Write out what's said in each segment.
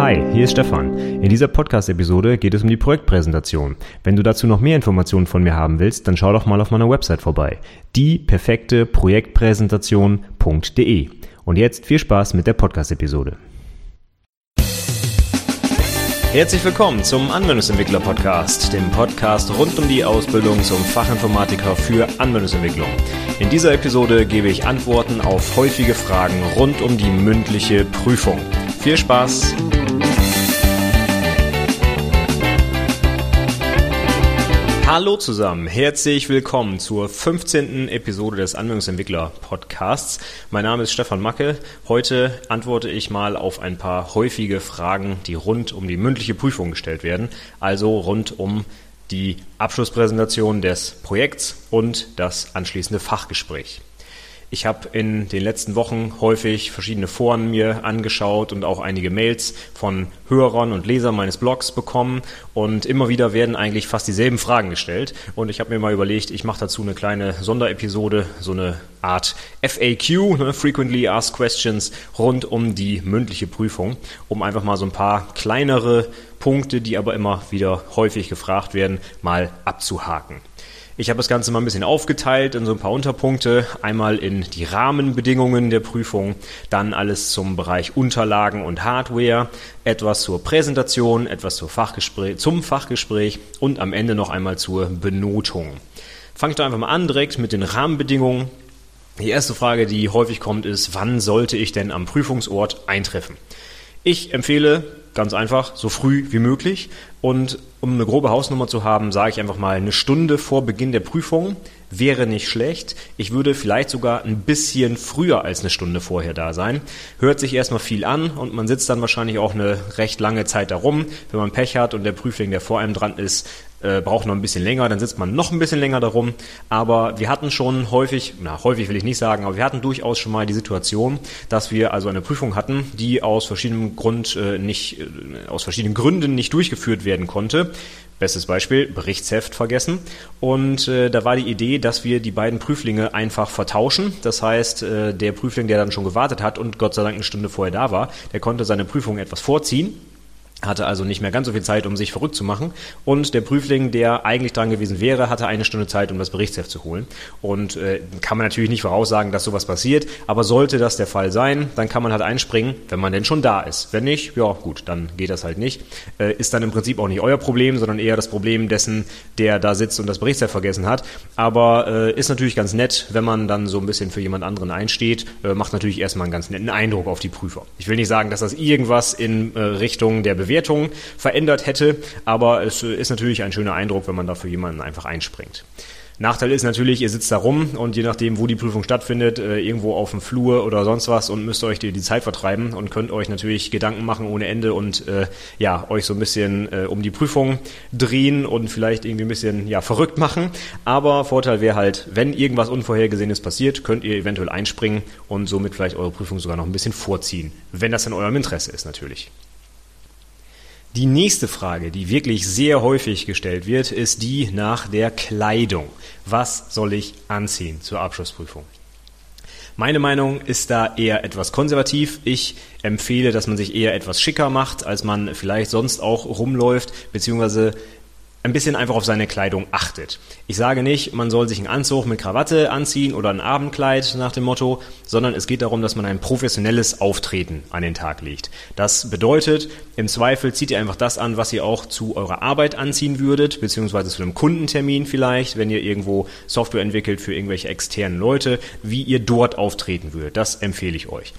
Hi, hier ist Stefan. In dieser Podcast-Episode geht es um die Projektpräsentation. Wenn du dazu noch mehr Informationen von mir haben willst, dann schau doch mal auf meiner Website vorbei. dieperfekteprojektpräsentation.de. Und jetzt viel Spaß mit der Podcast-Episode. Herzlich willkommen zum Anwendungsentwickler Podcast, dem Podcast rund um die Ausbildung zum Fachinformatiker für Anwendungsentwicklung. In dieser Episode gebe ich Antworten auf häufige Fragen rund um die mündliche Prüfung. Viel Spaß! Hallo zusammen, herzlich willkommen zur 15. Episode des Anwendungsentwickler Podcasts. Mein Name ist Stefan Macke. Heute antworte ich mal auf ein paar häufige Fragen, die rund um die mündliche Prüfung gestellt werden, also rund um die Abschlusspräsentation des Projekts und das anschließende Fachgespräch. Ich habe in den letzten Wochen häufig verschiedene Foren mir angeschaut und auch einige Mails von Hörern und Lesern meines Blogs bekommen und immer wieder werden eigentlich fast dieselben Fragen gestellt und ich habe mir mal überlegt, ich mache dazu eine kleine Sonderepisode, so eine Art FAQ, ne, Frequently Asked Questions, rund um die mündliche Prüfung, um einfach mal so ein paar kleinere Punkte, die aber immer wieder häufig gefragt werden, mal abzuhaken. Ich habe das Ganze mal ein bisschen aufgeteilt in so ein paar Unterpunkte. Einmal in die Rahmenbedingungen der Prüfung, dann alles zum Bereich Unterlagen und Hardware, etwas zur Präsentation, etwas zur Fachgespräch, zum Fachgespräch und am Ende noch einmal zur Benotung. Fange ich doch einfach mal an direkt mit den Rahmenbedingungen. Die erste Frage, die häufig kommt, ist, wann sollte ich denn am Prüfungsort eintreffen? Ich empfehle ganz einfach so früh wie möglich und um eine grobe Hausnummer zu haben, sage ich einfach mal eine Stunde vor Beginn der Prüfung wäre nicht schlecht. Ich würde vielleicht sogar ein bisschen früher als eine Stunde vorher da sein. Hört sich erstmal viel an und man sitzt dann wahrscheinlich auch eine recht lange Zeit darum. Wenn man Pech hat und der Prüfling, der vor einem dran ist, äh, braucht noch ein bisschen länger, dann sitzt man noch ein bisschen länger darum. Aber wir hatten schon häufig, na häufig will ich nicht sagen, aber wir hatten durchaus schon mal die Situation, dass wir also eine Prüfung hatten, die aus verschiedenem Grund äh, nicht, äh, aus verschiedenen Gründen nicht durchgeführt werden konnte. Bestes Beispiel, Berichtsheft vergessen. Und äh, da war die Idee, dass wir die beiden Prüflinge einfach vertauschen. Das heißt, äh, der Prüfling, der dann schon gewartet hat und Gott sei Dank eine Stunde vorher da war, der konnte seine Prüfung etwas vorziehen hatte also nicht mehr ganz so viel Zeit, um sich verrückt zu machen. Und der Prüfling, der eigentlich dran gewesen wäre, hatte eine Stunde Zeit, um das Berichtsheft zu holen. Und äh, kann man natürlich nicht voraussagen, dass sowas passiert, aber sollte das der Fall sein, dann kann man halt einspringen, wenn man denn schon da ist. Wenn nicht, ja gut, dann geht das halt nicht. Äh, ist dann im Prinzip auch nicht euer Problem, sondern eher das Problem dessen, der da sitzt und das Berichtsheft vergessen hat. Aber äh, ist natürlich ganz nett, wenn man dann so ein bisschen für jemand anderen einsteht, äh, macht natürlich erstmal einen ganz netten Eindruck auf die Prüfer. Ich will nicht sagen, dass das irgendwas in äh, Richtung der Bewegung Bewertung verändert hätte. Aber es ist natürlich ein schöner Eindruck, wenn man dafür jemanden einfach einspringt. Nachteil ist natürlich, ihr sitzt da rum und je nachdem, wo die Prüfung stattfindet, äh, irgendwo auf dem Flur oder sonst was und müsst euch die, die Zeit vertreiben und könnt euch natürlich Gedanken machen ohne Ende und äh, ja, euch so ein bisschen äh, um die Prüfung drehen und vielleicht irgendwie ein bisschen ja, verrückt machen. Aber Vorteil wäre halt, wenn irgendwas Unvorhergesehenes passiert, könnt ihr eventuell einspringen und somit vielleicht eure Prüfung sogar noch ein bisschen vorziehen. Wenn das in eurem Interesse ist natürlich. Die nächste Frage, die wirklich sehr häufig gestellt wird, ist die nach der Kleidung. Was soll ich anziehen zur Abschlussprüfung? Meine Meinung ist da eher etwas konservativ. Ich empfehle, dass man sich eher etwas schicker macht, als man vielleicht sonst auch rumläuft, beziehungsweise ein bisschen einfach auf seine Kleidung achtet. Ich sage nicht, man soll sich einen Anzug mit Krawatte anziehen oder ein Abendkleid nach dem Motto, sondern es geht darum, dass man ein professionelles Auftreten an den Tag legt. Das bedeutet, im Zweifel zieht ihr einfach das an, was ihr auch zu eurer Arbeit anziehen würdet, beziehungsweise zu einem Kundentermin vielleicht, wenn ihr irgendwo Software entwickelt für irgendwelche externen Leute, wie ihr dort auftreten würdet. Das empfehle ich euch.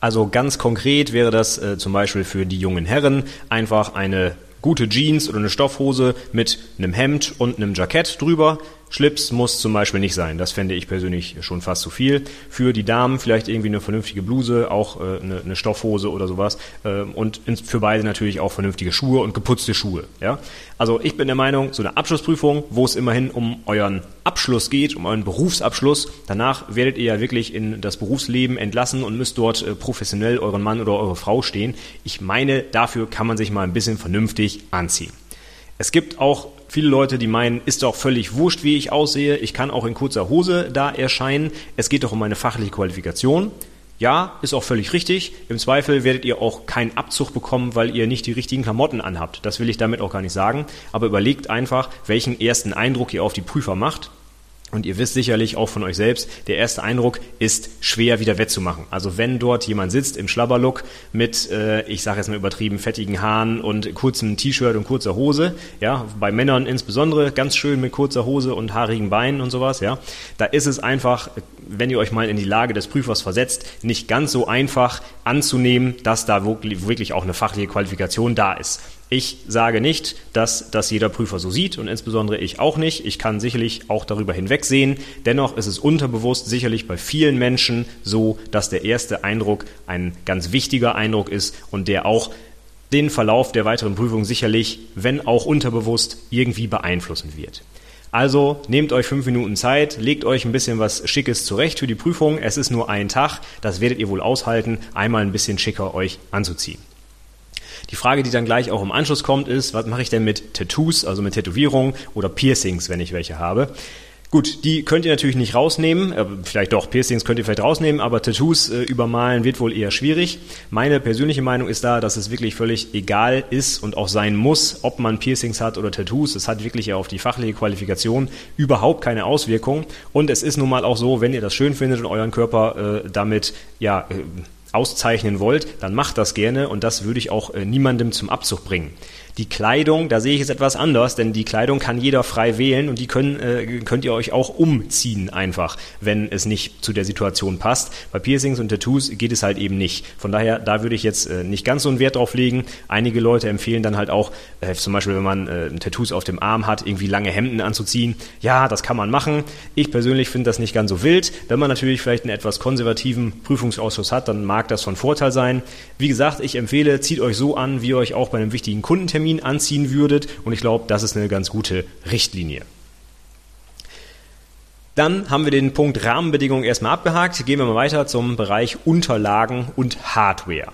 Also ganz konkret wäre das äh, zum Beispiel für die jungen Herren einfach eine gute Jeans oder eine Stoffhose mit einem Hemd und einem Jackett drüber. Schlips muss zum Beispiel nicht sein. Das fände ich persönlich schon fast zu viel. Für die Damen vielleicht irgendwie eine vernünftige Bluse, auch äh, eine, eine, Stoffhose oder sowas. Äh, und für beide natürlich auch vernünftige Schuhe und geputzte Schuhe. Ja? Also ich bin der Meinung, so eine Abschlussprüfung, wo es immerhin um euren Abschluss geht, um euren Berufsabschluss. Danach werdet ihr ja wirklich in das Berufsleben entlassen und müsst dort äh, professionell euren Mann oder eure Frau stehen. Ich meine, dafür kann man sich mal ein bisschen vernünftig anziehen. Es gibt auch viele Leute, die meinen, ist doch völlig wurscht, wie ich aussehe. Ich kann auch in kurzer Hose da erscheinen. Es geht doch um meine fachliche Qualifikation. Ja, ist auch völlig richtig. Im Zweifel werdet ihr auch keinen Abzug bekommen, weil ihr nicht die richtigen Klamotten anhabt. Das will ich damit auch gar nicht sagen. Aber überlegt einfach, welchen ersten Eindruck ihr auf die Prüfer macht und ihr wisst sicherlich auch von euch selbst, der erste Eindruck ist schwer wieder wettzumachen. Also wenn dort jemand sitzt im Schlabberlook mit, äh, ich sage jetzt mal übertrieben, fettigen Haaren und kurzem T-Shirt und kurzer Hose, ja, bei Männern insbesondere ganz schön mit kurzer Hose und haarigen Beinen und sowas, ja, da ist es einfach, wenn ihr euch mal in die Lage des Prüfers versetzt, nicht ganz so einfach anzunehmen, dass da wirklich auch eine fachliche Qualifikation da ist. Ich sage nicht, dass das jeder Prüfer so sieht und insbesondere ich auch nicht. Ich kann sicherlich auch darüber hinwegsehen. Dennoch ist es unterbewusst sicherlich bei vielen Menschen so, dass der erste Eindruck ein ganz wichtiger Eindruck ist und der auch den Verlauf der weiteren Prüfung sicherlich, wenn auch unterbewusst, irgendwie beeinflussen wird. Also nehmt euch fünf Minuten Zeit, legt euch ein bisschen was Schickes zurecht für die Prüfung. Es ist nur ein Tag, das werdet ihr wohl aushalten, einmal ein bisschen schicker euch anzuziehen. Die Frage, die dann gleich auch im Anschluss kommt, ist, was mache ich denn mit Tattoos, also mit Tätowierungen oder Piercings, wenn ich welche habe? Gut, die könnt ihr natürlich nicht rausnehmen, äh, vielleicht doch, Piercings könnt ihr vielleicht rausnehmen, aber Tattoos äh, übermalen wird wohl eher schwierig. Meine persönliche Meinung ist da, dass es wirklich völlig egal ist und auch sein muss, ob man Piercings hat oder Tattoos. Es hat wirklich auf die fachliche Qualifikation überhaupt keine Auswirkung. Und es ist nun mal auch so, wenn ihr das schön findet und euren Körper äh, damit, ja, äh, auszeichnen wollt, dann macht das gerne und das würde ich auch äh, niemandem zum Abzug bringen. Die Kleidung, da sehe ich es etwas anders, denn die Kleidung kann jeder frei wählen und die können, äh, könnt ihr euch auch umziehen einfach, wenn es nicht zu der Situation passt. Bei Piercings und Tattoos geht es halt eben nicht. Von daher, da würde ich jetzt äh, nicht ganz so einen Wert drauf legen. Einige Leute empfehlen dann halt auch, äh, zum Beispiel wenn man äh, Tattoos auf dem Arm hat, irgendwie lange Hemden anzuziehen. Ja, das kann man machen. Ich persönlich finde das nicht ganz so wild. Wenn man natürlich vielleicht einen etwas konservativen Prüfungsausschuss hat, dann mag das von Vorteil sein. Wie gesagt, ich empfehle, zieht euch so an, wie ihr euch auch bei einem wichtigen Kundentermin Termin anziehen würdet. Und ich glaube, das ist eine ganz gute Richtlinie. Dann haben wir den Punkt Rahmenbedingungen erstmal abgehakt. Gehen wir mal weiter zum Bereich Unterlagen und Hardware.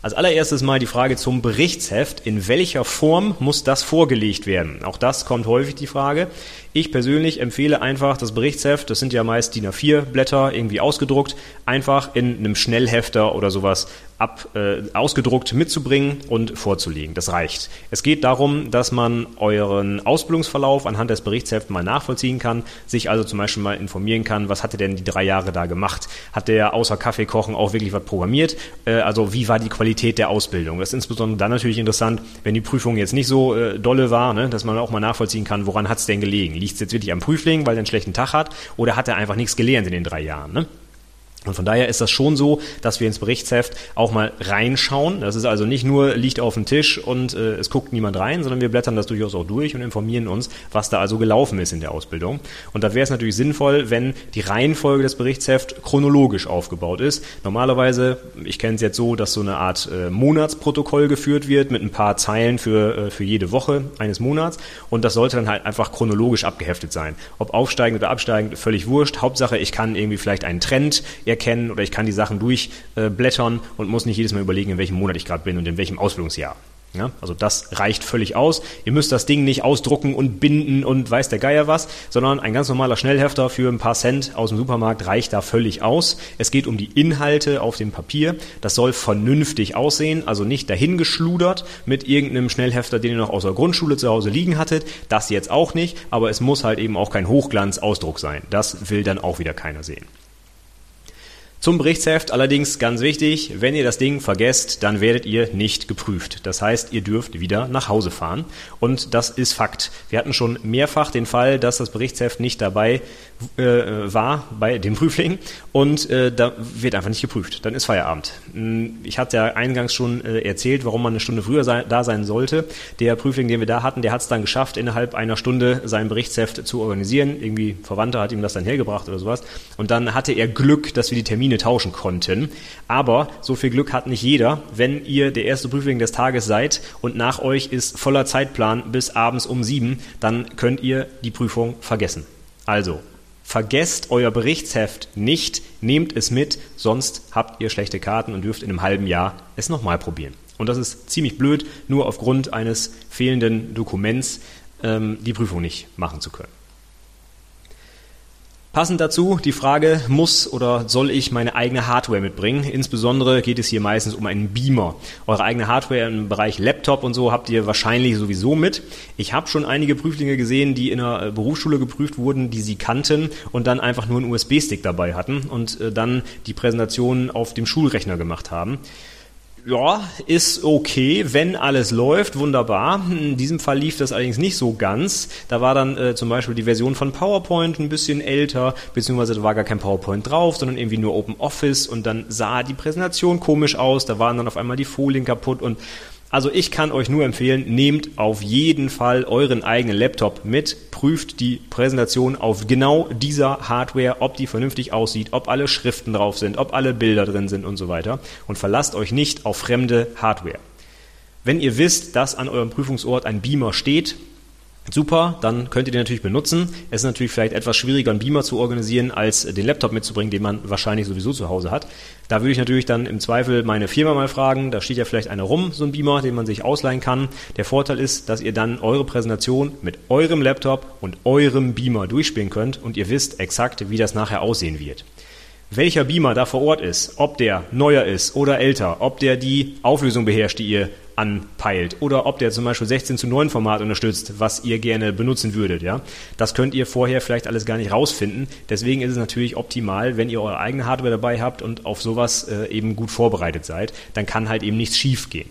Als allererstes mal die Frage zum Berichtsheft. In welcher Form muss das vorgelegt werden? Auch das kommt häufig die Frage. Ich persönlich empfehle einfach das Berichtsheft, das sind ja meist DIN A4 Blätter irgendwie ausgedruckt, einfach in einem Schnellhefter oder sowas ab, äh, ausgedruckt mitzubringen und vorzulegen. Das reicht. Es geht darum, dass man euren Ausbildungsverlauf anhand des Berichtshefts mal nachvollziehen kann, sich also zum Beispiel mal informieren kann, was hat er denn die drei Jahre da gemacht? Hat der außer Kaffee kochen auch wirklich was programmiert? Äh, also wie war die Qualität der Ausbildung? Das ist insbesondere dann natürlich interessant, wenn die Prüfung jetzt nicht so äh, dolle war, ne, dass man auch mal nachvollziehen kann, woran hat es denn gelegen? Liegt es jetzt wirklich am Prüfling, weil er einen schlechten Tag hat, oder hat er einfach nichts gelernt in den drei Jahren? Ne? Und von daher ist das schon so, dass wir ins Berichtsheft auch mal reinschauen. Das ist also nicht nur liegt auf dem Tisch und äh, es guckt niemand rein, sondern wir blättern das durchaus auch durch und informieren uns, was da also gelaufen ist in der Ausbildung. Und da wäre es natürlich sinnvoll, wenn die Reihenfolge des Berichtshefts chronologisch aufgebaut ist. Normalerweise, ich kenne es jetzt so, dass so eine Art äh, Monatsprotokoll geführt wird mit ein paar Zeilen für, äh, für jede Woche eines Monats und das sollte dann halt einfach chronologisch abgeheftet sein. Ob aufsteigend oder absteigend, völlig wurscht. Hauptsache, ich kann irgendwie vielleicht einen Trend erkennen oder ich kann die Sachen durchblättern und muss nicht jedes Mal überlegen, in welchem Monat ich gerade bin und in welchem Ausbildungsjahr. Ja, also das reicht völlig aus. Ihr müsst das Ding nicht ausdrucken und binden und weiß der Geier was, sondern ein ganz normaler Schnellhefter für ein paar Cent aus dem Supermarkt reicht da völlig aus. Es geht um die Inhalte auf dem Papier. Das soll vernünftig aussehen, also nicht dahingeschludert mit irgendeinem Schnellhefter, den ihr noch aus der Grundschule zu Hause liegen hattet. Das jetzt auch nicht, aber es muss halt eben auch kein Hochglanzausdruck sein. Das will dann auch wieder keiner sehen. Zum Berichtsheft allerdings ganz wichtig, wenn ihr das Ding vergesst, dann werdet ihr nicht geprüft. Das heißt, ihr dürft wieder nach Hause fahren und das ist Fakt. Wir hatten schon mehrfach den Fall, dass das Berichtsheft nicht dabei äh, war bei dem Prüfling und äh, da wird einfach nicht geprüft. Dann ist Feierabend. Hm, ich hatte ja eingangs schon äh, erzählt, warum man eine Stunde früher sein, da sein sollte. Der Prüfling, den wir da hatten, der hat es dann geschafft, innerhalb einer Stunde sein Berichtsheft zu organisieren. Irgendwie Verwandter hat ihm das dann hergebracht oder sowas. Und dann hatte er Glück, dass wir die Termine Termine tauschen konnten. Aber so viel Glück hat nicht jeder, wenn ihr der erste Prüfling des Tages seid und nach euch ist voller Zeitplan bis abends um sieben, dann könnt ihr die Prüfung vergessen. Also, vergesst euer Berichtsheft nicht, nehmt es mit, sonst habt ihr schlechte Karten und dürft in einem halben Jahr es nochmal probieren. Und das ist ziemlich blöd, nur aufgrund eines fehlenden Dokuments ähm, die Prüfung nicht machen zu können. Passend dazu die Frage, muss oder soll ich meine eigene Hardware mitbringen? Insbesondere geht es hier meistens um einen Beamer. Eure eigene Hardware im Bereich Laptop und so habt ihr wahrscheinlich sowieso mit. Ich habe schon einige Prüflinge gesehen, die in einer äh, Berufsschule geprüft wurden, die sie kannten und dann einfach nur einen USB-Stick dabei hatten und äh, dann die Präsentation auf dem Schulrechner gemacht haben ja, ist okay, wenn alles läuft, wunderbar. In diesem Fall lief das allerdings nicht so ganz. Da war dann äh, zum Beispiel die Version von PowerPoint ein bisschen älter, beziehungsweise da war gar kein PowerPoint drauf, sondern irgendwie nur Open Office und dann sah die Präsentation komisch aus, da waren dann auf einmal die Folien kaputt und also ich kann euch nur empfehlen, nehmt auf jeden Fall euren eigenen Laptop mit, prüft die Präsentation auf genau dieser Hardware, ob die vernünftig aussieht, ob alle Schriften drauf sind, ob alle Bilder drin sind und so weiter und verlasst euch nicht auf fremde Hardware. Wenn ihr wisst, dass an eurem Prüfungsort ein Beamer steht, Super, dann könnt ihr den natürlich benutzen. Es ist natürlich vielleicht etwas schwieriger, einen Beamer zu organisieren, als den Laptop mitzubringen, den man wahrscheinlich sowieso zu Hause hat. Da würde ich natürlich dann im Zweifel meine Firma mal fragen. Da steht ja vielleicht einer rum, so ein Beamer, den man sich ausleihen kann. Der Vorteil ist, dass ihr dann eure Präsentation mit eurem Laptop und eurem Beamer durchspielen könnt und ihr wisst exakt, wie das nachher aussehen wird welcher Beamer da vor Ort ist, ob der neuer ist oder älter, ob der die Auflösung beherrscht, die ihr anpeilt oder ob der zum Beispiel 16 zu 9 Format unterstützt, was ihr gerne benutzen würdet. Ja, Das könnt ihr vorher vielleicht alles gar nicht rausfinden. Deswegen ist es natürlich optimal, wenn ihr eure eigene Hardware dabei habt und auf sowas äh, eben gut vorbereitet seid. Dann kann halt eben nichts schief gehen.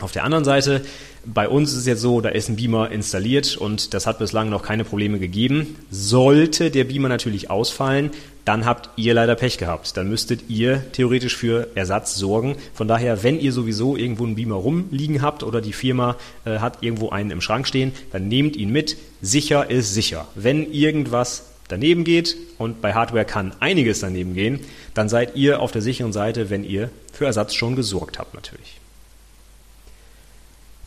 Auf der anderen Seite, bei uns ist es jetzt so, da ist ein Beamer installiert und das hat bislang noch keine Probleme gegeben. Sollte der Beamer natürlich ausfallen, dann habt ihr leider Pech gehabt. Dann müsstet ihr theoretisch für Ersatz sorgen. Von daher, wenn ihr sowieso irgendwo einen Beamer rumliegen habt oder die Firma äh, hat irgendwo einen im Schrank stehen, dann nehmt ihn mit. Sicher ist sicher. Wenn irgendwas daneben geht und bei Hardware kann einiges daneben gehen, dann seid ihr auf der sicheren Seite, wenn ihr für Ersatz schon gesorgt habt natürlich.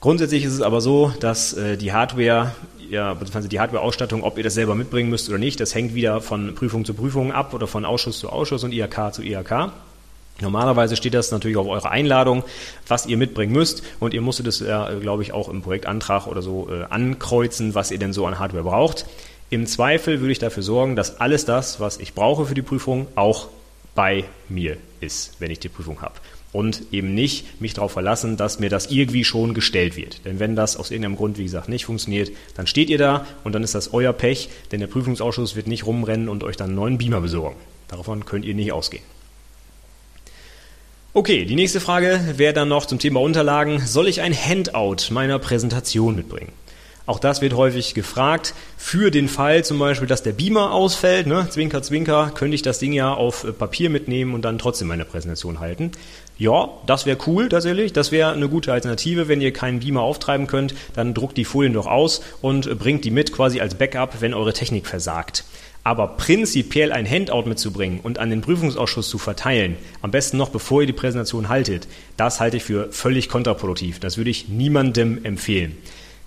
Grundsätzlich ist es aber so, dass äh, die Hardware, ja, beziehungsweise die Hardware-Ausstattung, ob ihr das selber mitbringen müsst oder nicht, das hängt wieder von Prüfung zu Prüfung ab oder von Ausschuss zu Ausschuss und IHK zu IHK. Normalerweise steht das natürlich auf eurer Einladung, was ihr mitbringen müsst und ihr musstet es, ja, glaube ich, auch im Projektantrag oder so äh, ankreuzen, was ihr denn so an Hardware braucht. Im Zweifel würde ich dafür sorgen, dass alles das, was ich brauche für die Prüfung, auch bei mir ist, wenn ich die Prüfung habe und eben nicht mich darauf verlassen, dass mir das irgendwie schon gestellt wird. Denn wenn das aus irgendeinem Grund, wie gesagt, nicht funktioniert, dann steht ihr da und dann ist das euer Pech, denn der Prüfungsausschuss wird nicht rumrennen und euch dann einen neuen Beamer besorgen. Davon könnt ihr nicht ausgehen. Okay, die nächste Frage wäre dann noch zum Thema Unterlagen. Soll ich ein Handout meiner Präsentation mitbringen? Auch das wird häufig gefragt. Für den Fall zum Beispiel, dass der Beamer ausfällt, ne, Zwinker, Zwinker, könnte ich das Ding ja auf Papier mitnehmen und dann trotzdem meine Präsentation halten. Ja, das wäre cool tatsächlich. Das wäre eine gute Alternative. Wenn ihr keinen Beamer auftreiben könnt, dann druckt die Folien doch aus und äh, bringt die mit quasi als Backup, wenn eure Technik versagt. Aber prinzipiell ein Handout mitzubringen und an den Prüfungsausschuss zu verteilen, am besten noch bevor ihr die Präsentation haltet, das halte ich für völlig kontraproduktiv. Das würde ich niemandem empfehlen.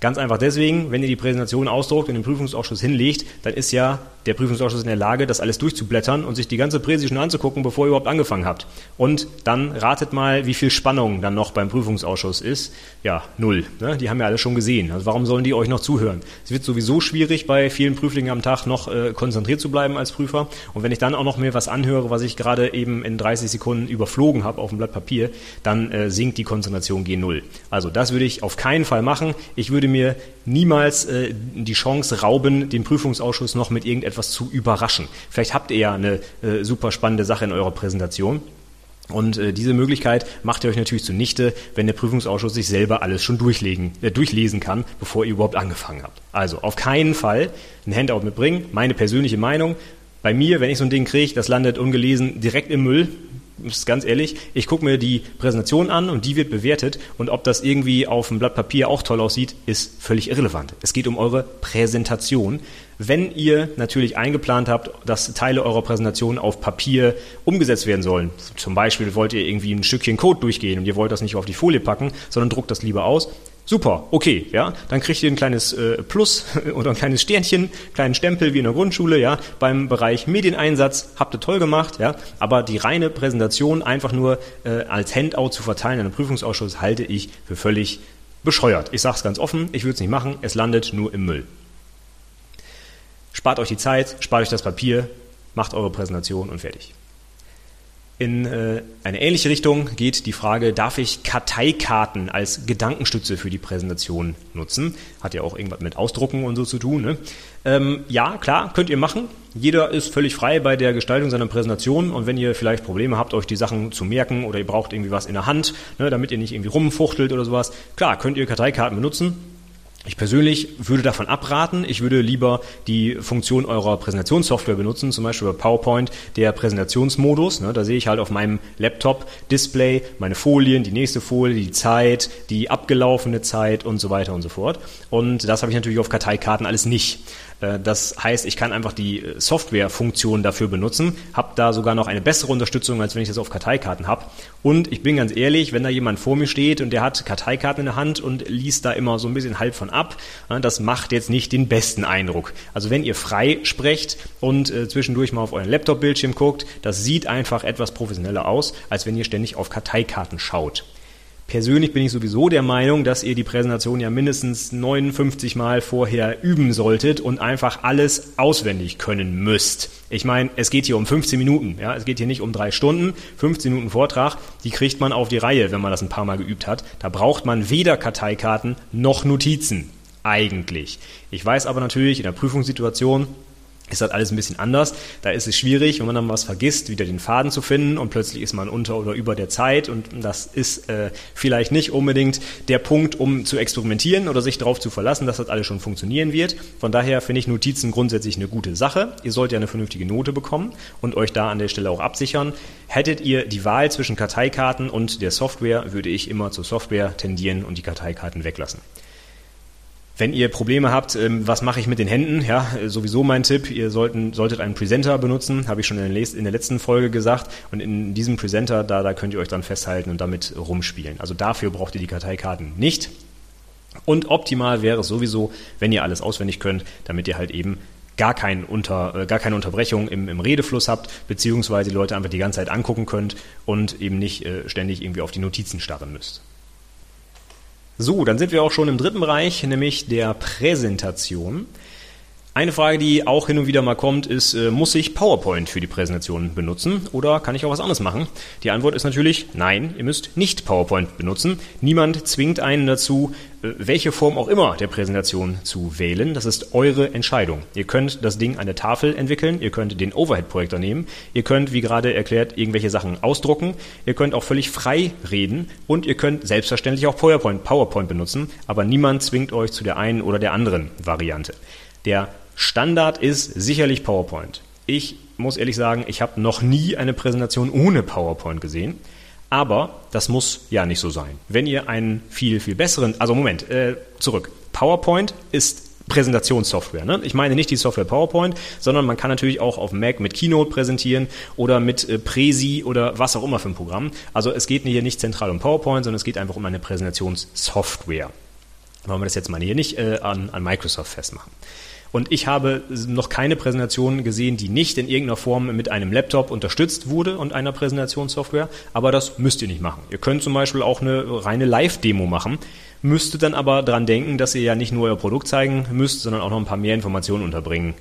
Ganz einfach deswegen, wenn ihr die Präsentation ausdruckt und den Prüfungsausschuss hinlegt, dann ist ja der Prüfungsausschuss in der Lage, das alles durchzublättern und sich die ganze Präsi schon anzugucken, bevor ihr überhaupt angefangen habt. Und dann ratet mal, wie viel Spannung dann noch beim Prüfungsausschuss ist. Ja, null. Ne? Die haben ja alle schon gesehen. Also warum sollen die euch noch zuhören? Es wird sowieso schwierig, bei vielen Prüflingen am Tag noch äh, konzentriert zu bleiben als Prüfer. Und wenn ich dann auch noch mir was anhöre, was ich gerade eben in 30 Sekunden überflogen habe auf dem Blatt Papier, dann äh, sinkt die Konzentration G0. Also das würde ich auf keinen Fall machen. Ich würde mir niemals äh, die Chance rauben, den Prüfungsausschuss noch mit irgendetwas zu überraschen. Vielleicht habt ihr ja eine äh, super spannende Sache in eurer Präsentation. Und äh, diese Möglichkeit macht ihr euch natürlich zunichte, wenn der Prüfungsausschuss sich selber alles schon durchlegen, äh, durchlesen kann, bevor ihr überhaupt angefangen habt. Also auf keinen Fall ein Handout mitbringen. Meine persönliche Meinung. Bei mir, wenn ich so ein Ding kriege, das landet ungelesen direkt im Müll ist ganz ehrlich, ich gucke mir die Präsentation an und die wird bewertet und ob das irgendwie auf dem Blatt Papier auch toll aussieht, ist völlig irrelevant. Es geht um eure Präsentation. Wenn ihr natürlich eingeplant habt, dass Teile eurer Präsentation auf Papier umgesetzt werden sollen, zum Beispiel wollt ihr irgendwie ein Stückchen Code durchgehen und ihr wollt das nicht auf die Folie packen, sondern druckt das lieber aus, Super, okay, ja, dann kriegt ihr ein kleines äh, Plus oder ein kleines Sternchen, kleinen Stempel wie in der Grundschule, ja, beim Bereich Medieneinsatz habt ihr toll gemacht, ja, aber die reine Präsentation einfach nur äh, als Handout zu verteilen in einem Prüfungsausschuss halte ich für völlig bescheuert. Ich sage es ganz offen, ich würde es nicht machen, es landet nur im Müll. spart euch die Zeit, spart euch das Papier, macht eure Präsentation und fertig. In äh, eine ähnliche Richtung geht die Frage, darf ich Karteikarten als Gedankenstütze für die Präsentation nutzen? Hat ja auch irgendwas mit Ausdrucken und so zu tun. Ne? Ähm, ja, klar, könnt ihr machen. Jeder ist völlig frei bei der Gestaltung seiner Präsentation und wenn ihr vielleicht Probleme habt, euch die Sachen zu merken oder ihr braucht irgendwie was in der Hand, ne, damit ihr nicht irgendwie rumfuchtelt oder sowas, klar, könnt ihr Karteikarten benutzen. Ich persönlich würde davon abraten. Ich würde lieber die Funktion eurer Präsentationssoftware benutzen, zum Beispiel bei PowerPoint der Präsentationsmodus. Ne, da sehe ich halt auf meinem Laptop Display meine Folien, die nächste Folie, die Zeit, die abgelaufene Zeit und so weiter und so fort. Und das habe ich natürlich auf Karteikarten alles nicht. Äh, das heißt, ich kann einfach die äh, Softwarefunktion dafür benutzen, habe da sogar noch eine bessere Unterstützung, als wenn ich das auf Karteikarten habe. Und ich bin ganz ehrlich, wenn da jemand vor mir steht und der hat Karteikarten in der Hand und liest da immer so ein bisschen halb von ab, das macht jetzt nicht den besten Eindruck. Also wenn ihr frei sprecht und äh, zwischendurch mal auf euren Laptop-Bildschirm guckt, das sieht einfach etwas professioneller aus, als wenn ihr ständig auf Karteikarten schaut. Persönlich bin ich sowieso der Meinung, dass ihr die Präsentation ja mindestens 59 Mal vorher üben solltet und einfach alles auswendig können müsst. Ich meine, es geht hier um 15 Minuten, ja, es geht hier nicht um drei Stunden. 15 Minuten Vortrag, die kriegt man auf die Reihe, wenn man das ein paar Mal geübt hat. Da braucht man weder Karteikarten noch Notizen. Eigentlich. Ich weiß aber natürlich in der Prüfungssituation, ist halt alles ein bisschen anders. Da ist es schwierig, wenn man dann was vergisst, wieder den Faden zu finden und plötzlich ist man unter oder über der Zeit und das ist äh, vielleicht nicht unbedingt der Punkt, um zu experimentieren oder sich darauf zu verlassen, dass das alles schon funktionieren wird. Von daher finde ich Notizen grundsätzlich eine gute Sache. Ihr sollt ja eine vernünftige Note bekommen und euch da an der Stelle auch absichern. Hättet ihr die Wahl zwischen Karteikarten und der Software, würde ich immer zur Software tendieren und die Karteikarten weglassen. Wenn ihr Probleme habt, ähm, was mache ich mit den Händen? Ja, sowieso mein Tipp, ihr sollten, solltet einen Presenter benutzen, habe ich schon in der, letzten Folge gesagt. Und in diesem Presenter, da, da könnt ihr euch dann festhalten und damit rumspielen. Also dafür braucht ihr die Karteikarten nicht. Und optimal wäre es sowieso, wenn ihr alles auswendig könnt, damit ihr halt eben gar, kein Unter, äh, gar keine Unterbrechung im, im Redefluss habt, beziehungsweise die Leute einfach die ganze Zeit angucken könnt und eben nicht äh, ständig irgendwie auf die Notizen starren müsst. So, dann sind wir auch schon im dritten Bereich, nämlich der Präsentation. Eine Frage, die auch hin und wieder mal kommt, ist, äh, muss ich PowerPoint für die Präsentation benutzen oder kann ich auch was anderes machen? Die Antwort ist natürlich nein, ihr müsst nicht PowerPoint benutzen. Niemand zwingt einen dazu, äh, welche Form auch immer der Präsentation zu wählen. Das ist eure Entscheidung. Ihr könnt das Ding an der Tafel entwickeln, ihr könnt den Overhead-Projektor nehmen, ihr könnt, wie gerade erklärt, irgendwelche Sachen ausdrucken, ihr könnt auch völlig frei reden und ihr könnt selbstverständlich auch PowerPoint, PowerPoint benutzen, aber niemand zwingt euch zu der einen oder der anderen Variante. Der Standard ist sicherlich PowerPoint. Ich muss ehrlich sagen, ich habe noch nie eine Präsentation ohne PowerPoint gesehen. Aber das muss ja nicht so sein. Wenn ihr einen viel, viel besseren, also Moment, äh, zurück. PowerPoint ist Präsentationssoftware. Ne? Ich meine nicht die Software PowerPoint, sondern man kann natürlich auch auf Mac mit Keynote präsentieren oder mit äh, Presi oder was auch immer für ein Programm. Also es geht hier nicht zentral um PowerPoint, sondern es geht einfach um eine Präsentationssoftware. Wollen wir das jetzt mal hier nicht äh, an, an Microsoft festmachen. Und ich habe noch keine Präsentation gesehen, die nicht in irgendeiner Form mit einem Laptop unterstützt wurde und einer Präsentationssoftware. Aber das müsst ihr nicht machen. Ihr könnt zum Beispiel auch eine reine Live-Demo machen, müsstet dann aber dran denken, dass ihr ja nicht nur euer Produkt zeigen müsst, sondern auch noch ein paar mehr Informationen unterbringen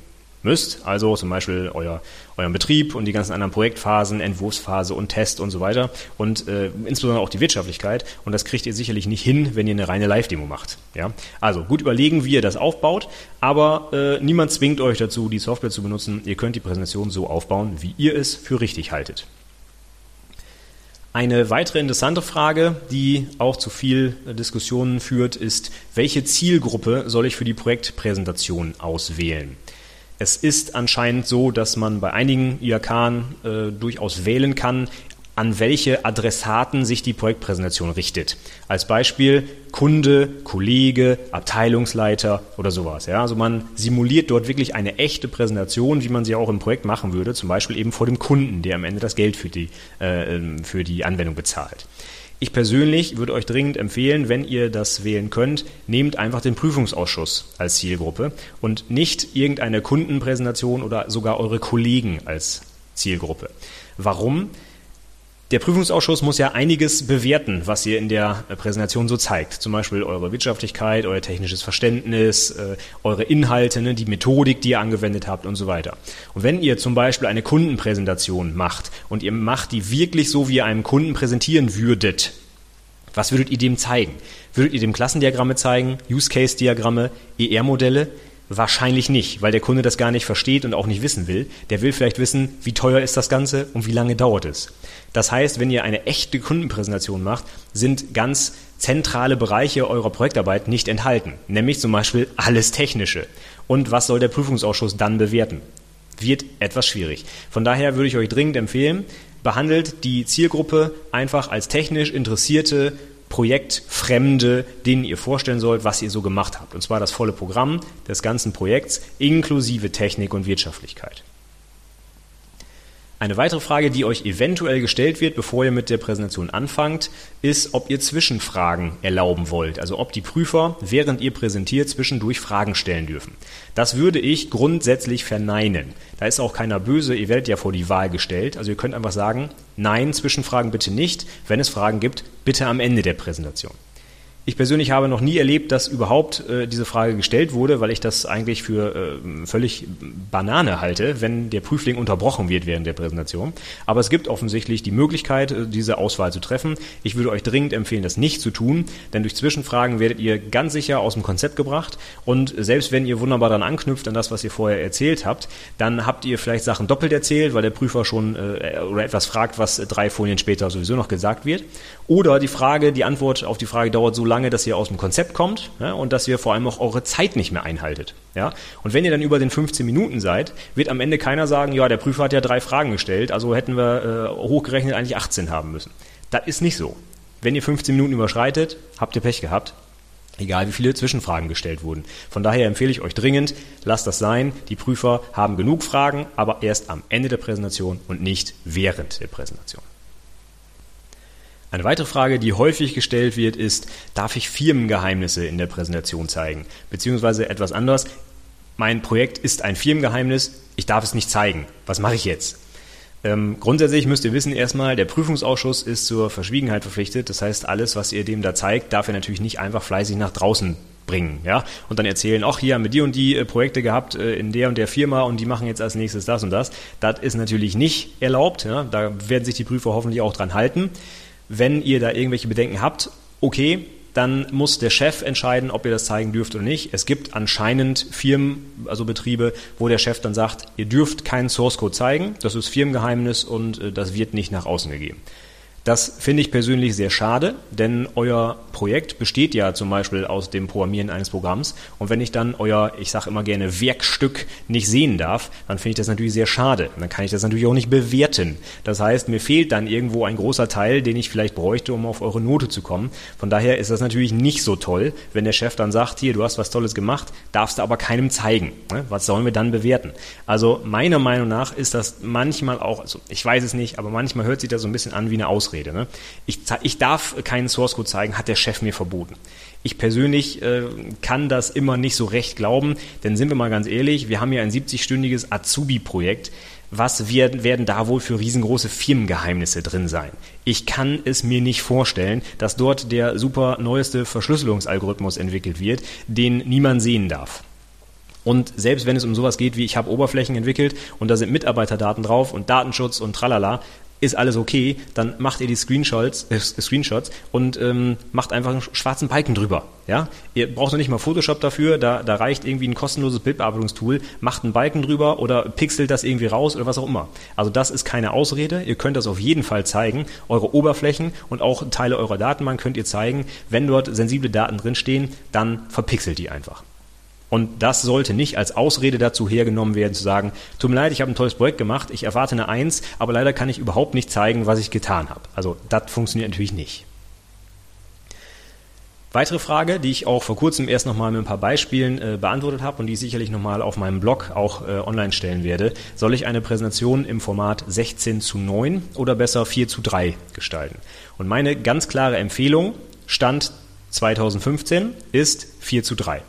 müsst, also zum Beispiel euer, euren Betrieb und die ganzen anderen Projektphasen, Entwurfsphase und Test und so weiter und äh, insbesondere auch die Wirtschaftlichkeit und das kriegt ihr sicherlich nicht hin, wenn ihr eine reine Live-Demo macht. Ja? Also gut überlegen, wie ihr das aufbaut, aber äh, niemand zwingt euch dazu, die Software zu benutzen. Ihr könnt die Präsentation so aufbauen, wie ihr es für richtig haltet. Eine weitere interessante Frage, die auch zu viel Diskussionen führt, ist, welche Zielgruppe soll ich für die Projektpräsentation auswählen? Es ist anscheinend so, dass man bei einigen IAK äh, durchaus wählen kann, an welche Adressaten sich die Projektpräsentation richtet. Als Beispiel Kunde, Kollege, Abteilungsleiter oder sowas. Ja, also man simuliert dort wirklich eine echte Präsentation, wie man sie auch im Projekt machen würde, zum Beispiel eben vor dem Kunden, der am Ende das Geld für die, äh, für die Anwendung bezahlt. Ich persönlich würde euch dringend empfehlen, wenn ihr das wählen könnt, nehmt einfach den Prüfungsausschuss als Zielgruppe und nicht irgendeine Kundenpräsentation oder sogar eure Kollegen als Zielgruppe. Warum? Der Prüfungsausschuss muss ja einiges bewerten, was ihr in der Präsentation so zeigt. Zum Beispiel eure Wirtschaftlichkeit, euer technisches Verständnis, äh, eure Inhalte, ne, die Methodik, die ihr angewendet habt und so weiter. Und wenn ihr zum Beispiel eine Kundenpräsentation macht und ihr macht die wirklich so, wie ihr einem Kunden präsentieren würdet, was würdet ihr dem zeigen? Würdet ihr dem Klassendiagramme zeigen, Use-Case-Diagramme, ER-Modelle? Wahrscheinlich nicht, weil der Kunde das gar nicht versteht und auch nicht wissen will. Der will vielleicht wissen, wie teuer ist das Ganze und wie lange dauert es. Das heißt, wenn ihr eine echte Kundenpräsentation macht, sind ganz zentrale Bereiche eurer Projektarbeit nicht enthalten, nämlich zum Beispiel alles Technische. Und was soll der Prüfungsausschuss dann bewerten? Wird etwas schwierig. Von daher würde ich euch dringend empfehlen, behandelt die Zielgruppe einfach als technisch interessierte Projektfremde, denen ihr vorstellen sollt, was ihr so gemacht habt. Und zwar das volle Programm des ganzen Projekts inklusive Technik und Wirtschaftlichkeit. Eine weitere Frage, die euch eventuell gestellt wird, bevor ihr mit der Präsentation anfangt, ist, ob ihr Zwischenfragen erlauben wollt. Also ob die Prüfer, während ihr präsentiert, zwischendurch Fragen stellen dürfen. Das würde ich grundsätzlich verneinen. Da ist auch keiner böse, ihr werdet ja vor die Wahl gestellt. Also ihr könnt einfach sagen, nein, Zwischenfragen bitte nicht. Wenn es Fragen gibt, bitte am Ende der Präsentation. Ich persönlich habe noch nie erlebt, dass überhaupt äh, diese Frage gestellt wurde, weil ich das eigentlich für äh, völlig Banane halte, wenn der Prüfling unterbrochen wird während der Präsentation. Aber es gibt offensichtlich die Möglichkeit, äh, diese Auswahl zu treffen. Ich würde euch dringend empfehlen, das nicht zu tun, denn durch Zwischenfragen werdet ihr ganz sicher aus dem Konzept gebracht. Und selbst wenn ihr wunderbar dann anknüpft an das, was ihr vorher erzählt habt, dann habt ihr vielleicht Sachen doppelt erzählt, weil der Prüfer schon äh, oder etwas fragt, was drei Folien später sowieso noch gesagt wird. Oder die Frage, die Antwort auf die Frage dauert so lange, lange, dass ihr aus dem Konzept kommt ja, und dass ihr vor allem auch eure Zeit nicht mehr einhaltet. Ja? Und wenn ihr dann über den 15 Minuten seid, wird am Ende keiner sagen, ja, der Prüfer hat ja drei Fragen gestellt, also hätten wir äh, hochgerechnet eigentlich 18 haben müssen. Das ist nicht so. Wenn ihr 15 Minuten überschreitet, habt ihr Pech gehabt. Egal wie viele Zwischenfragen gestellt wurden. Von daher empfehle ich euch dringend, lasst das sein. Die Prüfer haben genug Fragen, aber erst am Ende der Präsentation und nicht während der Präsentation. Eine weitere Frage, die häufig gestellt wird, ist, darf ich Firmengeheimnisse in der Präsentation zeigen? Beziehungsweise etwas anders, mein Projekt ist ein Firmengeheimnis, ich darf es nicht zeigen. Was mache ich jetzt? Ähm, grundsätzlich müsst ihr wissen erstmal, der Prüfungsausschuss ist zur Verschwiegenheit verpflichtet. Das heißt, alles, was ihr dem da zeigt, darf er natürlich nicht einfach fleißig nach draußen bringen, ja, und dann erzählen, ach, hier haben wir die und die äh, Projekte gehabt äh, in der und der Firma und die machen jetzt als nächstes das und das. Das ist natürlich nicht erlaubt, ja, da werden sich die Prüfer hoffentlich auch dran halten. Wenn ihr da irgendwelche Bedenken habt, okay, dann muss der Chef entscheiden, ob ihr das zeigen dürft oder nicht. Es gibt anscheinend Firmen, also Betriebe, wo der Chef dann sagt, ihr dürft keinen Source Code zeigen, das ist Firmengeheimnis und äh, das wird nicht nach außen gegeben. Das finde ich persönlich sehr schade, denn euer Projekt besteht ja zum Beispiel aus dem Programmieren eines Programms. Und wenn ich dann euer, ich sage immer gerne, Werkstück nicht sehen darf, dann finde ich das natürlich sehr schade. Dann kann ich das natürlich auch nicht bewerten. Das heißt, mir fehlt dann irgendwo ein großer Teil, den ich vielleicht bräuchte, um auf eure Note zu kommen. Von daher ist das natürlich nicht so toll, wenn der Chef dann sagt, hier, du hast was Tolles gemacht, darfst du aber keinem zeigen. Ne? Was sollen wir dann bewerten? Also meiner Meinung nach ist das manchmal auch, also ich weiß es nicht, aber manchmal hört sich das so ein bisschen an wie eine Ausrede. Ausrede. Ne? Ich, ich darf keinen Source Code zeigen, hat der Chef mir verboten. Ich persönlich äh, kann das immer nicht so recht glauben, denn sind wir mal ganz ehrlich, wir haben ja ein 70-stündiges Azubi-Projekt. Was werden, werden da wohl für riesengroße Firmengeheimnisse drin sein? Ich kann es mir nicht vorstellen, dass dort der super neueste Verschlüsselungsalgorithmus entwickelt wird, den niemand sehen darf. Und selbst wenn es um sowas geht wie ich habe Oberflächen entwickelt und da sind Mitarbeiterdaten drauf und Datenschutz und tralala, ist alles okay, dann macht ihr die Screenshots, äh, Screenshots und ähm, macht einfach einen schwarzen Balken drüber. Ja? Ihr braucht noch nicht mal Photoshop dafür, da, da reicht irgendwie ein kostenloses Bildbearbeitungstool, macht einen Balken drüber oder pixelt das irgendwie raus oder was auch immer. Also das ist keine Ausrede, ihr könnt das auf jeden Fall zeigen. Eure Oberflächen und auch Teile eurer Datenbank könnt ihr zeigen. Wenn dort sensible Daten drinstehen, dann verpixelt die einfach. Und das sollte nicht als Ausrede dazu hergenommen werden, zu sagen, tut mir leid, ich habe ein tolles Projekt gemacht, ich erwarte eine Eins, aber leider kann ich überhaupt nicht zeigen, was ich getan habe. Also das funktioniert natürlich nicht. Weitere Frage, die ich auch vor kurzem erst nochmal mit ein paar Beispielen äh, beantwortet habe und die ich sicherlich nochmal auf meinem Blog auch äh, online stellen werde. Soll ich eine Präsentation im Format 16 zu 9 oder besser 4 zu 3 gestalten? Und meine ganz klare Empfehlung, Stand 2015, ist 4 zu 3.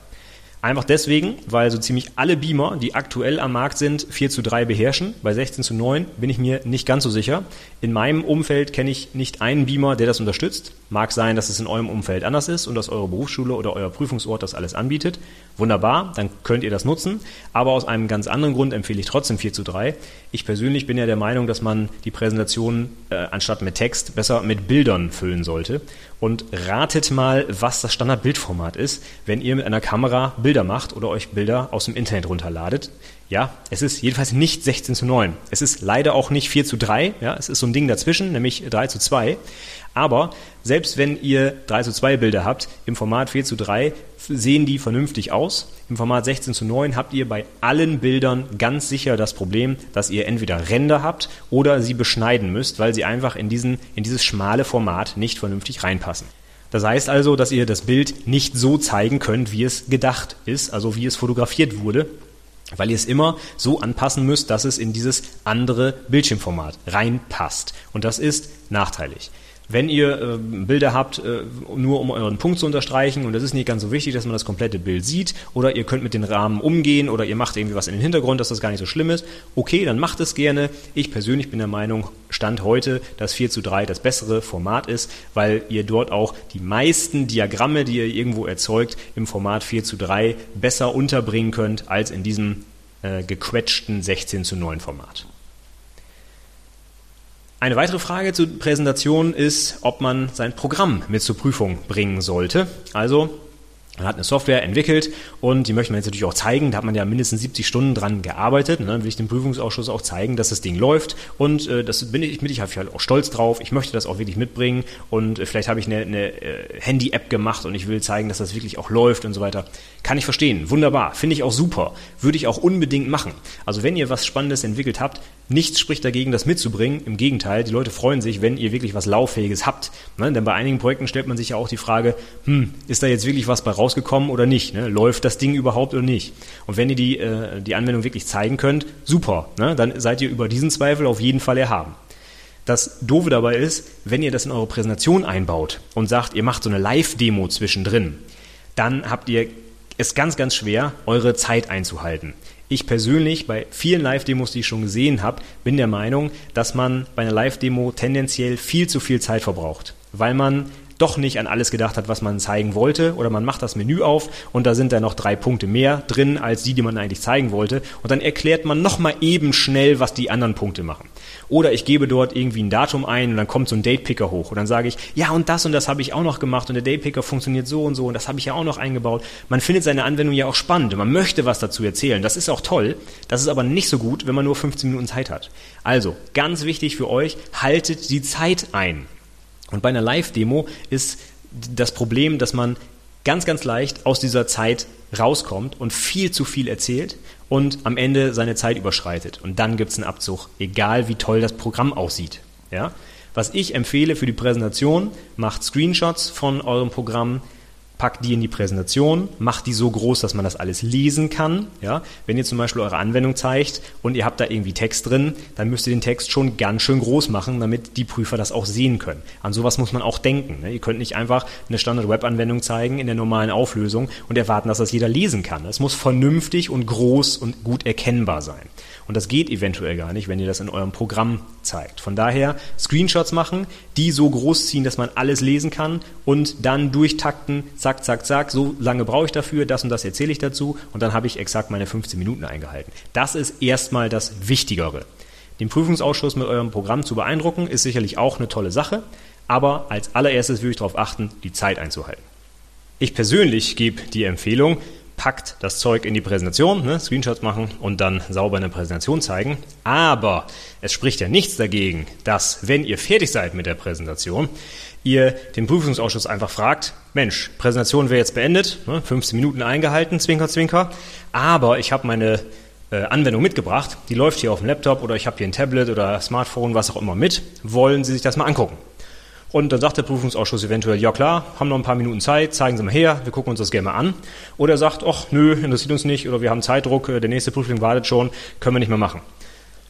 Einfach deswegen, weil so ziemlich alle Beamer, die aktuell am Markt sind, 4 zu 3 beherrschen. Bei 16 zu 9 bin ich mir nicht ganz so sicher. In meinem Umfeld kenne ich nicht einen Beamer, der das unterstützt. Mag sein, dass es in eurem Umfeld anders ist und dass eure Berufsschule oder euer Prüfungsort das alles anbietet. Wunderbar, dann könnt ihr das nutzen. Aber aus einem ganz anderen Grund empfehle ich trotzdem 4 zu 3. Ich persönlich bin ja der Meinung, dass man die Präsentation äh, anstatt mit Text besser mit Bildern füllen sollte. Und ratet mal, was das Standardbildformat ist, wenn ihr mit einer Kamera Bilder macht oder euch Bilder aus dem Internet runterladet. Ja, es ist jedenfalls nicht 16 zu 9. Es ist leider auch nicht 4 zu 3. Ja, es ist so ein Ding dazwischen, nämlich 3 zu 2. Aber selbst wenn ihr 3 zu 2 Bilder habt, im Format 4 zu 3 sehen die vernünftig aus. Im Format 16 zu 9 habt ihr bei allen Bildern ganz sicher das Problem, dass ihr entweder Ränder habt oder sie beschneiden müsst, weil sie einfach in, diesen, in dieses schmale Format nicht vernünftig reinpassen. Das heißt also, dass ihr das Bild nicht so zeigen könnt, wie es gedacht ist, also wie es fotografiert wurde, weil ihr es immer so anpassen müsst, dass es in dieses andere Bildschirmformat reinpasst. Und das ist nachteilig. Wenn ihr äh, Bilder habt, äh, nur um euren Punkt zu unterstreichen, und das ist nicht ganz so wichtig, dass man das komplette Bild sieht, oder ihr könnt mit den Rahmen umgehen, oder ihr macht irgendwie was in den Hintergrund, dass das gar nicht so schlimm ist, okay, dann macht es gerne. Ich persönlich bin der Meinung, Stand heute, dass 4 zu 3 das bessere Format ist, weil ihr dort auch die meisten Diagramme, die ihr irgendwo erzeugt, im Format 4 zu 3 besser unterbringen könnt, als in diesem äh, gequetschten 16 zu 9 Format. Eine weitere Frage zur Präsentation ist, ob man sein Programm mit zur Prüfung bringen sollte. Also man hat eine Software entwickelt und die möchte man jetzt natürlich auch zeigen. Da hat man ja mindestens 70 Stunden dran gearbeitet. Ne? Will ich dem Prüfungsausschuss auch zeigen, dass das Ding läuft. Und äh, das bin ich, bin ich halt auch stolz drauf. Ich möchte das auch wirklich mitbringen. Und äh, vielleicht habe ich eine, eine äh, Handy-App gemacht und ich will zeigen, dass das wirklich auch läuft und so weiter. Kann ich verstehen. Wunderbar. Finde ich auch super. Würde ich auch unbedingt machen. Also wenn ihr was Spannendes entwickelt habt, nichts spricht dagegen, das mitzubringen. Im Gegenteil, die Leute freuen sich, wenn ihr wirklich was Lauffähiges habt. Ne? Denn bei einigen Projekten stellt man sich ja auch die Frage, hm, ist da jetzt wirklich was bei raus rausgekommen oder nicht? Ne? Läuft das Ding überhaupt oder nicht? Und wenn ihr die, äh, die Anwendung wirklich zeigen könnt, super, ne? dann seid ihr über diesen Zweifel auf jeden Fall erhaben. Das Doofe dabei ist, wenn ihr das in eure Präsentation einbaut und sagt, ihr macht so eine Live-Demo zwischendrin, dann habt ihr es ganz, ganz schwer, eure Zeit einzuhalten. Ich persönlich, bei vielen Live-Demos, die ich schon gesehen habe, bin der Meinung, dass man bei einer Live-Demo tendenziell viel zu viel Zeit verbraucht, weil man doch nicht an alles gedacht hat, was man zeigen wollte, oder man macht das Menü auf und da sind dann noch drei Punkte mehr drin als die, die man eigentlich zeigen wollte, und dann erklärt man nochmal eben schnell, was die anderen Punkte machen. Oder ich gebe dort irgendwie ein Datum ein und dann kommt so ein Datepicker hoch und dann sage ich, ja und das und das habe ich auch noch gemacht und der Datepicker funktioniert so und so und das habe ich ja auch noch eingebaut. Man findet seine Anwendung ja auch spannend und man möchte was dazu erzählen. Das ist auch toll. Das ist aber nicht so gut, wenn man nur 15 Minuten Zeit hat. Also, ganz wichtig für euch, haltet die Zeit ein. Und bei einer Live-Demo ist das Problem, dass man ganz, ganz leicht aus dieser Zeit rauskommt und viel zu viel erzählt und am Ende seine Zeit überschreitet. Und dann gibt es einen Abzug, egal wie toll das Programm aussieht. Ja? Was ich empfehle für die Präsentation, macht Screenshots von eurem Programm, packt die in die Präsentation, macht die so groß, dass man das alles lesen kann. Ja? Wenn ihr zum Beispiel eure Anwendung zeigt und ihr habt da irgendwie Text drin, dann müsst ihr den Text schon ganz schön groß machen, damit die Prüfer das auch sehen können. An sowas muss man auch denken. Ne? Ihr könnt nicht einfach eine Standard-Web-Anwendung zeigen in der normalen Auflösung und erwarten, dass das jeder lesen kann. Es muss vernünftig und groß und gut erkennbar sein. Und das geht eventuell gar nicht, wenn ihr das in eurem Programm zeigt. Von daher Screenshots machen, die so groß ziehen, dass man alles lesen kann und dann durchtakten, zack, zack, zack, so lange brauche ich dafür, das und das erzähle ich dazu und dann habe ich exakt meine 15 Minuten eingehalten. Das ist erstmal das Wichtigere. Den Prüfungsausschuss mit eurem Programm zu beeindrucken, ist sicherlich auch eine tolle Sache, aber als allererstes würde ich darauf achten, die Zeit einzuhalten. Ich persönlich gebe die Empfehlung, packt das Zeug in die Präsentation, ne, Screenshots machen und dann sauber eine Präsentation zeigen. Aber es spricht ja nichts dagegen, dass, wenn ihr fertig seid mit der Präsentation, ihr den Prüfungsausschuss einfach fragt, Mensch, Präsentation wäre jetzt beendet, ne, 15 Minuten eingehalten, Zwinker, Zwinker, aber ich habe meine äh, Anwendung mitgebracht, die läuft hier auf dem Laptop oder ich habe hier ein Tablet oder Smartphone, was auch immer mit, wollen Sie sich das mal angucken? Und dann sagt der Prüfungsausschuss eventuell, ja klar, haben noch ein paar Minuten Zeit, zeigen Sie mal her, wir gucken uns das gerne mal an. Oder er sagt, ach nö, interessiert uns nicht, oder wir haben Zeitdruck, äh, der nächste Prüfling wartet schon, können wir nicht mehr machen.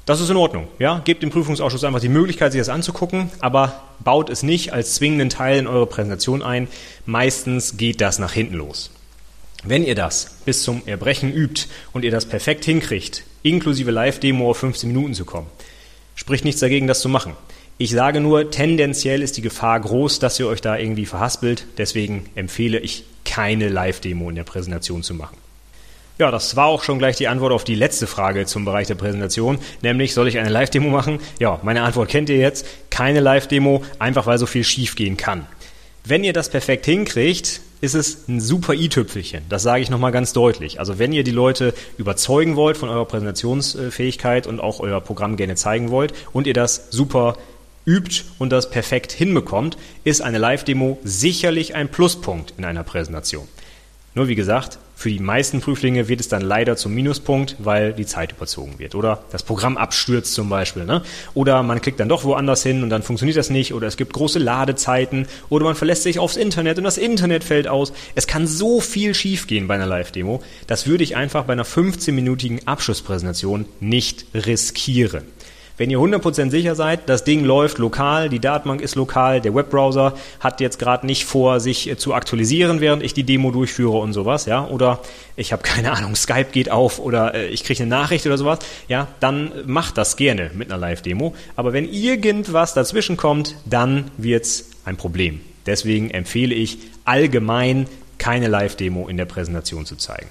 Das ist in Ordnung. Ja? Gebt dem Prüfungsausschuss einfach die Möglichkeit, sich das anzugucken, aber baut es nicht als zwingenden Teil in eure Präsentation ein. Meistens geht das nach hinten los. Wenn ihr das bis zum Erbrechen übt und ihr das perfekt hinkriegt, inklusive Live-Demo auf 15 Minuten zu kommen, spricht nichts dagegen, das zu machen. Ich sage nur, tendenziell ist die Gefahr groß, dass ihr euch da irgendwie verhaspelt. Deswegen empfehle ich, keine Live-Demo in der Präsentation zu machen. Ja, das war auch schon gleich die Antwort auf die letzte Frage zum Bereich der Präsentation, nämlich soll ich eine Live-Demo machen? Ja, meine Antwort kennt ihr jetzt. Keine Live-Demo, einfach weil so viel schief gehen kann. Wenn ihr das perfekt hinkriegt, ist es ein super i-Tüpfelchen. Das sage ich nochmal ganz deutlich. Also wenn ihr die Leute überzeugen wollt von eurer Präsentationsfähigkeit und auch euer Programm gerne zeigen wollt und ihr das super übt und das perfekt hinbekommt, ist eine Live-Demo sicherlich ein Pluspunkt in einer Präsentation. Nur wie gesagt, für die meisten Prüflinge wird es dann leider zum Minuspunkt, weil die Zeit überzogen wird. Oder das Programm abstürzt zum Beispiel. Ne? Oder man klickt dann doch woanders hin und dann funktioniert das nicht. Oder es gibt große Ladezeiten. Oder man verlässt sich aufs Internet und das Internet fällt aus. Es kann so viel schiefgehen bei einer Live-Demo. Das würde ich einfach bei einer 15-minütigen Abschlusspräsentation nicht riskieren. Wenn ihr 100% sicher seid, das Ding läuft lokal, die Datenbank ist lokal, der Webbrowser hat jetzt gerade nicht vor, sich äh, zu aktualisieren, während ich die Demo durchführe und sowas, ja, oder ich habe keine Ahnung, Skype geht auf oder äh, ich kriege eine Nachricht oder sowas, ja, dann macht das gerne mit einer Live-Demo. Aber wenn irgendwas dazwischen kommt, dann wird's ein Problem. Deswegen empfehle ich allgemein keine Live-Demo in der Präsentation zu zeigen.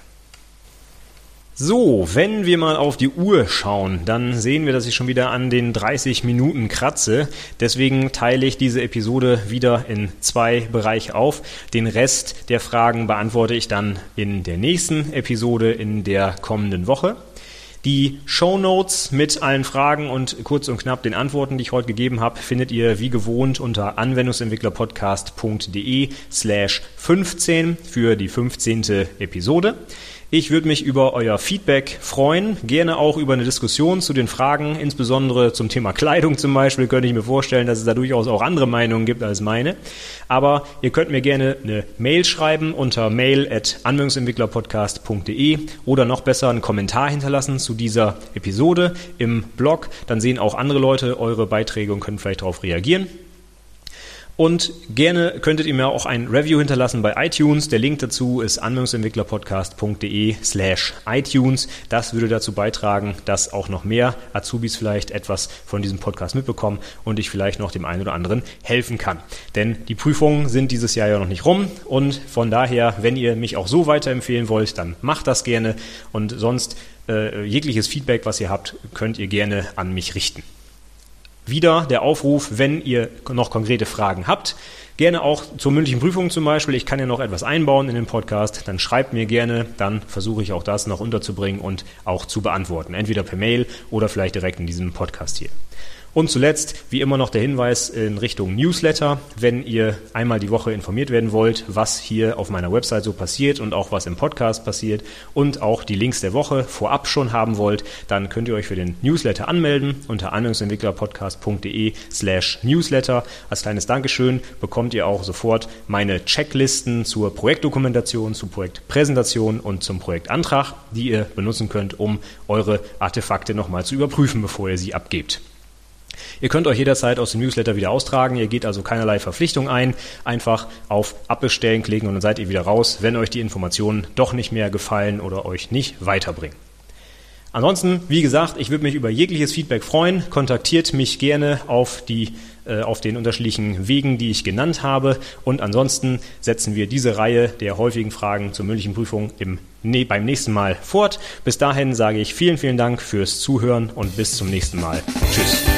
So, wenn wir mal auf die Uhr schauen, dann sehen wir, dass ich schon wieder an den 30 Minuten kratze. Deswegen teile ich diese Episode wieder in zwei Bereiche auf. Den Rest der Fragen beantworte ich dann in der nächsten Episode in der kommenden Woche. Die Show Notes mit allen Fragen und kurz und knapp den Antworten, die ich heute gegeben habe, findet ihr wie gewohnt unter anwendungsentwicklerpodcast.de slash 15 für die 15. Episode. Ich würde mich über euer Feedback freuen, gerne auch über eine Diskussion zu den Fragen, insbesondere zum Thema Kleidung zum Beispiel, könnte ich mir vorstellen, dass es da durchaus auch andere Meinungen gibt als meine. Aber ihr könnt mir gerne eine Mail schreiben unter mail at anwendungsentwicklerpodcast.de oder noch besser einen Kommentar hinterlassen zu dieser Episode im Blog. Dann sehen auch andere Leute eure Beiträge und können vielleicht darauf reagieren. Und gerne könntet ihr mir auch ein Review hinterlassen bei iTunes. Der Link dazu ist anwendungsentwicklerpodcast.de slash iTunes. Das würde dazu beitragen, dass auch noch mehr Azubis vielleicht etwas von diesem Podcast mitbekommen und ich vielleicht noch dem einen oder anderen helfen kann. Denn die Prüfungen sind dieses Jahr ja noch nicht rum und von daher, wenn ihr mich auch so weiterempfehlen wollt, dann macht das gerne und sonst äh, jegliches Feedback, was ihr habt, könnt ihr gerne an mich richten. Wieder der Aufruf, wenn ihr noch konkrete Fragen habt, gerne auch zur mündlichen Prüfung zum Beispiel. Ich kann ja noch etwas einbauen in den Podcast, dann schreibt mir gerne, dann versuche ich auch das noch unterzubringen und auch zu beantworten. Entweder per Mail oder vielleicht direkt in diesem Podcast hier. Und zuletzt, wie immer noch der Hinweis in Richtung Newsletter, wenn ihr einmal die Woche informiert werden wollt, was hier auf meiner Website so passiert und auch was im Podcast passiert und auch die Links der Woche vorab schon haben wollt, dann könnt ihr euch für den Newsletter anmelden unter anwendungsentwicklerpodcast.de slash Newsletter. Als kleines Dankeschön bekommt ihr auch sofort meine Checklisten zur Projektdokumentation, zur Projektpräsentation und zum Projektantrag, die ihr benutzen könnt, um eure Artefakte nochmal zu überprüfen, bevor ihr sie abgebt. Ihr könnt euch jederzeit aus dem Newsletter wieder austragen. Ihr geht also keinerlei Verpflichtung ein. Einfach auf Abbestellen klicken und dann seid ihr wieder raus, wenn euch die Informationen doch nicht mehr gefallen oder euch nicht weiterbringen. Ansonsten, wie gesagt, ich würde mich über jegliches Feedback freuen. Kontaktiert mich gerne auf die äh, auf den unterschiedlichen Wegen, die ich genannt habe. Und ansonsten setzen wir diese Reihe der häufigen Fragen zur mündlichen Prüfung im, nee, beim nächsten Mal fort. Bis dahin sage ich vielen, vielen Dank fürs Zuhören und bis zum nächsten Mal. Tschüss.